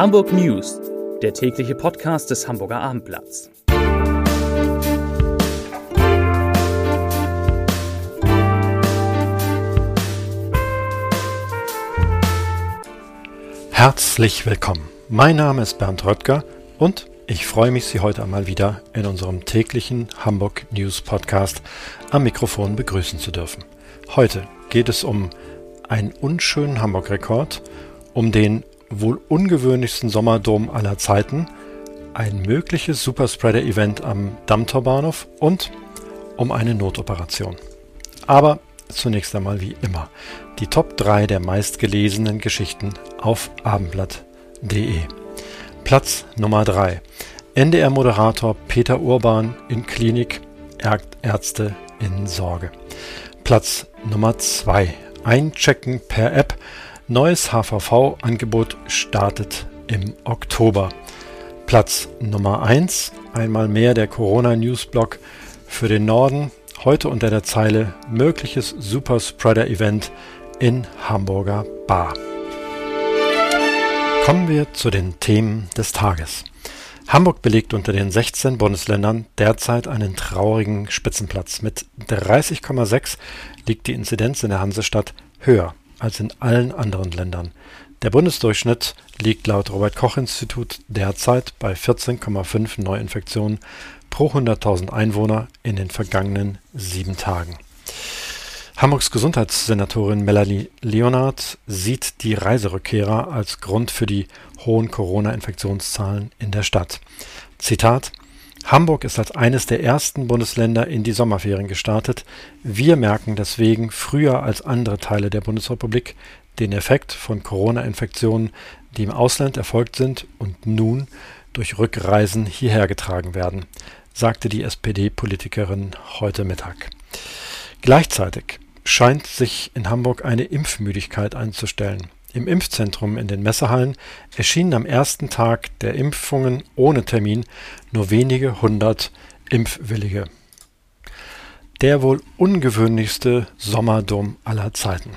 Hamburg News, der tägliche Podcast des Hamburger Abendblatts. Herzlich willkommen. Mein Name ist Bernd Röttger und ich freue mich, Sie heute einmal wieder in unserem täglichen Hamburg News Podcast am Mikrofon begrüßen zu dürfen. Heute geht es um einen unschönen Hamburg-Rekord, um den wohl ungewöhnlichsten Sommerdom aller Zeiten, ein mögliches Superspreader-Event am Dammtorbahnhof und um eine Notoperation. Aber zunächst einmal wie immer die Top 3 der meistgelesenen Geschichten auf abendblatt.de. Platz Nummer 3. NDR-Moderator Peter Urban in Klinik, Ärzte in Sorge. Platz Nummer 2. Einchecken per App. Neues HVV-Angebot startet im Oktober. Platz Nummer 1. Einmal mehr der Corona-Newsblog für den Norden. Heute unter der Zeile mögliches Superspreader-Event in Hamburger Bar. Kommen wir zu den Themen des Tages. Hamburg belegt unter den 16 Bundesländern derzeit einen traurigen Spitzenplatz. Mit 30,6 liegt die Inzidenz in der Hansestadt höher als in allen anderen Ländern. Der Bundesdurchschnitt liegt laut Robert Koch Institut derzeit bei 14,5 Neuinfektionen pro 100.000 Einwohner in den vergangenen sieben Tagen. Hamburgs Gesundheitssenatorin Melanie Leonard sieht die Reiserückkehrer als Grund für die hohen Corona-Infektionszahlen in der Stadt. Zitat Hamburg ist als eines der ersten Bundesländer in die Sommerferien gestartet. Wir merken deswegen früher als andere Teile der Bundesrepublik den Effekt von Corona-Infektionen, die im Ausland erfolgt sind und nun durch Rückreisen hierher getragen werden, sagte die SPD-Politikerin heute Mittag. Gleichzeitig scheint sich in Hamburg eine Impfmüdigkeit einzustellen. Im Impfzentrum in den Messehallen erschienen am ersten Tag der Impfungen ohne Termin nur wenige hundert Impfwillige. Der wohl ungewöhnlichste Sommerdom aller Zeiten.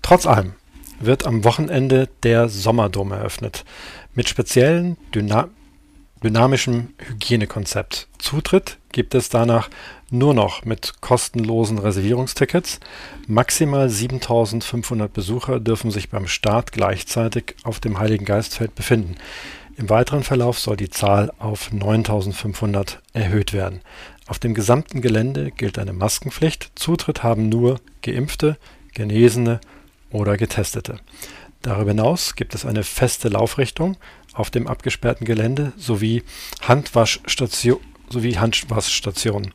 Trotz allem wird am Wochenende der Sommerdom eröffnet. Mit speziellen Dyna dynamischem Hygienekonzept. Zutritt gibt es danach nur noch mit kostenlosen Reservierungstickets. Maximal 7500 Besucher dürfen sich beim Start gleichzeitig auf dem Heiligen Geistfeld befinden. Im weiteren Verlauf soll die Zahl auf 9500 erhöht werden. Auf dem gesamten Gelände gilt eine Maskenpflicht. Zutritt haben nur Geimpfte, Genesene oder Getestete. Darüber hinaus gibt es eine feste Laufrichtung auf dem abgesperrten Gelände sowie Handwaschstation, sowie Handwaschstationen.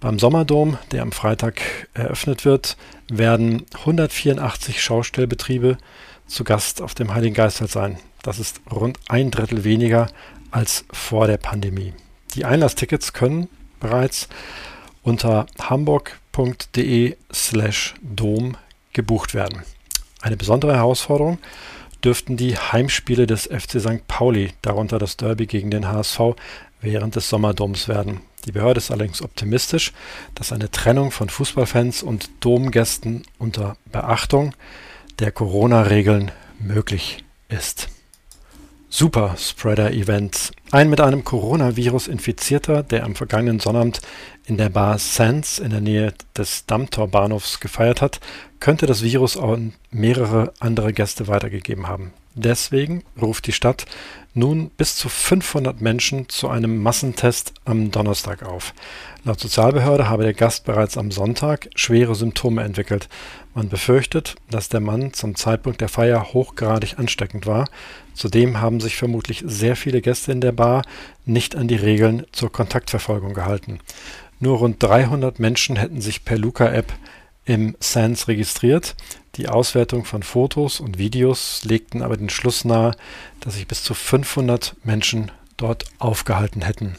Beim Sommerdom, der am Freitag eröffnet wird, werden 184 Schaustellbetriebe zu Gast auf dem Heiligen Geistfeld sein. Das ist rund ein Drittel weniger als vor der Pandemie. Die Einlasstickets können bereits unter hamburg.de slash dom gebucht werden. Eine besondere Herausforderung dürften die Heimspiele des FC St. Pauli, darunter das Derby gegen den HSV, während des Sommerdoms werden. Die Behörde ist allerdings optimistisch, dass eine Trennung von Fußballfans und Domgästen unter Beachtung der Corona-Regeln möglich ist. Super Spreader Event. Ein mit einem Coronavirus Infizierter, der am vergangenen Sonnabend in der Bar Sands in der Nähe des Dammtor-Bahnhofs gefeiert hat, könnte das Virus an mehrere andere Gäste weitergegeben haben. Deswegen ruft die Stadt nun bis zu 500 Menschen zu einem Massentest am Donnerstag auf. Laut Sozialbehörde habe der Gast bereits am Sonntag schwere Symptome entwickelt. Man befürchtet, dass der Mann zum Zeitpunkt der Feier hochgradig ansteckend war. Zudem haben sich vermutlich sehr viele Gäste in der Bar nicht an die Regeln zur Kontaktverfolgung gehalten. Nur rund 300 Menschen hätten sich per Luca-App im SANS registriert. Die Auswertung von Fotos und Videos legten aber den Schluss nahe, dass sich bis zu 500 Menschen dort aufgehalten hätten.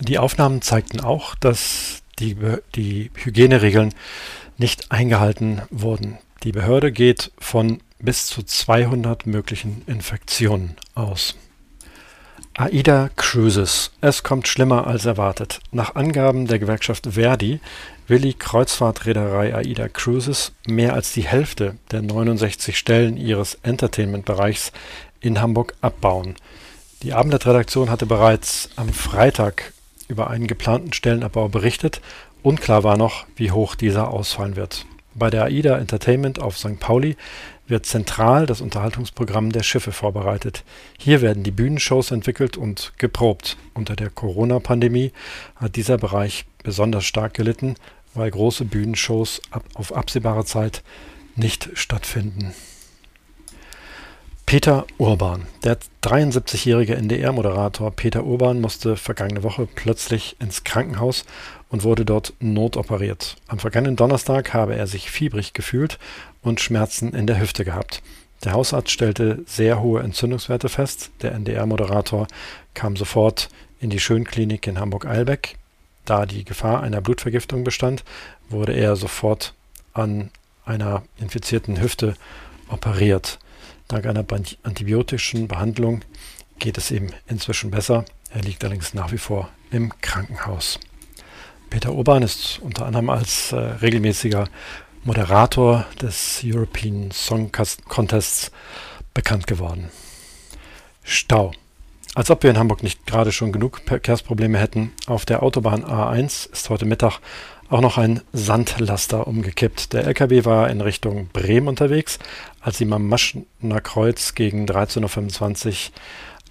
Die Aufnahmen zeigten auch, dass die, die Hygieneregeln nicht eingehalten wurden. Die Behörde geht von bis zu 200 möglichen Infektionen aus. AIDA Cruises. Es kommt schlimmer als erwartet. Nach Angaben der Gewerkschaft Verdi will die Kreuzfahrtreederei AIDA Cruises mehr als die Hälfte der 69 Stellen ihres Entertainment-Bereichs in Hamburg abbauen. Die Abendblatt-Redaktion hatte bereits am Freitag über einen geplanten Stellenabbau berichtet. Unklar war noch, wie hoch dieser ausfallen wird. Bei der AIDA Entertainment auf St. Pauli wird zentral das Unterhaltungsprogramm der Schiffe vorbereitet. Hier werden die Bühnenshows entwickelt und geprobt. Unter der Corona-Pandemie hat dieser Bereich besonders stark gelitten, weil große Bühnenshows auf absehbare Zeit nicht stattfinden. Peter Urban. Der 73-jährige NDR-Moderator Peter Urban musste vergangene Woche plötzlich ins Krankenhaus und wurde dort notoperiert. Am vergangenen Donnerstag habe er sich fiebrig gefühlt und Schmerzen in der Hüfte gehabt. Der Hausarzt stellte sehr hohe Entzündungswerte fest. Der NDR-Moderator kam sofort in die Schönklinik in Hamburg-Eilbeck. Da die Gefahr einer Blutvergiftung bestand, wurde er sofort an einer infizierten Hüfte operiert. Dank einer antibiotischen Behandlung geht es ihm inzwischen besser. Er liegt allerdings nach wie vor im Krankenhaus. Peter Urban ist unter anderem als äh, regelmäßiger Moderator des European Song Contests bekannt geworden. Stau. Als ob wir in Hamburg nicht gerade schon genug Verkehrsprobleme hätten. Auf der Autobahn A1 ist heute Mittag auch noch ein Sandlaster umgekippt. Der LKW war in Richtung Bremen unterwegs, als ihm am Maschner Kreuz gegen 13.25 Uhr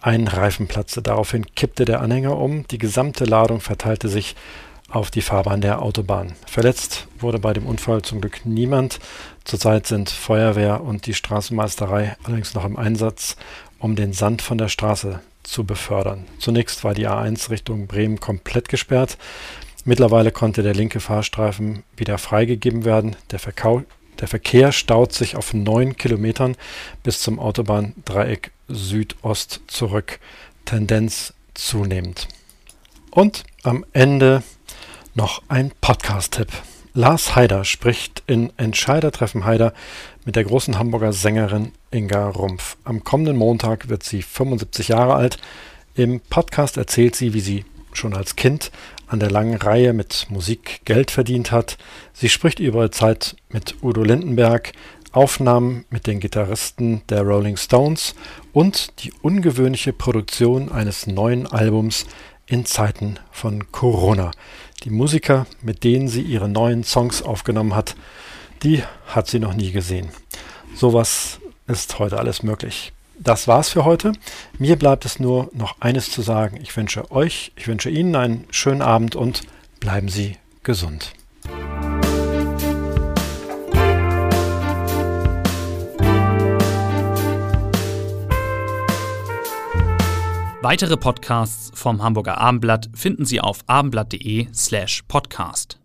ein Reifen platzte. Daraufhin kippte der Anhänger um. Die gesamte Ladung verteilte sich auf die Fahrbahn der Autobahn. Verletzt wurde bei dem Unfall zum Glück niemand. Zurzeit sind Feuerwehr und die Straßenmeisterei allerdings noch im Einsatz, um den Sand von der Straße zu befördern. Zunächst war die A1 Richtung Bremen komplett gesperrt. Mittlerweile konnte der linke Fahrstreifen wieder freigegeben werden. Der, Verkau der Verkehr staut sich auf neun Kilometern bis zum Autobahndreieck Südost zurück. Tendenz zunehmend. Und am Ende noch ein Podcast-Tipp. Lars Haider spricht in Entscheidertreffen Haider mit der großen Hamburger Sängerin Inga Rumpf. Am kommenden Montag wird sie 75 Jahre alt. Im Podcast erzählt sie, wie sie schon als Kind an der langen Reihe mit Musik Geld verdient hat. Sie spricht über ihre Zeit mit Udo Lindenberg, Aufnahmen mit den Gitarristen der Rolling Stones und die ungewöhnliche Produktion eines neuen Albums in Zeiten von Corona. Die Musiker, mit denen sie ihre neuen Songs aufgenommen hat, die hat sie noch nie gesehen. Sowas ist heute alles möglich. Das war's für heute. Mir bleibt es nur noch eines zu sagen. Ich wünsche euch, ich wünsche Ihnen einen schönen Abend und bleiben Sie gesund. Weitere Podcasts vom Hamburger Abendblatt finden Sie auf abendblatt.de slash podcast.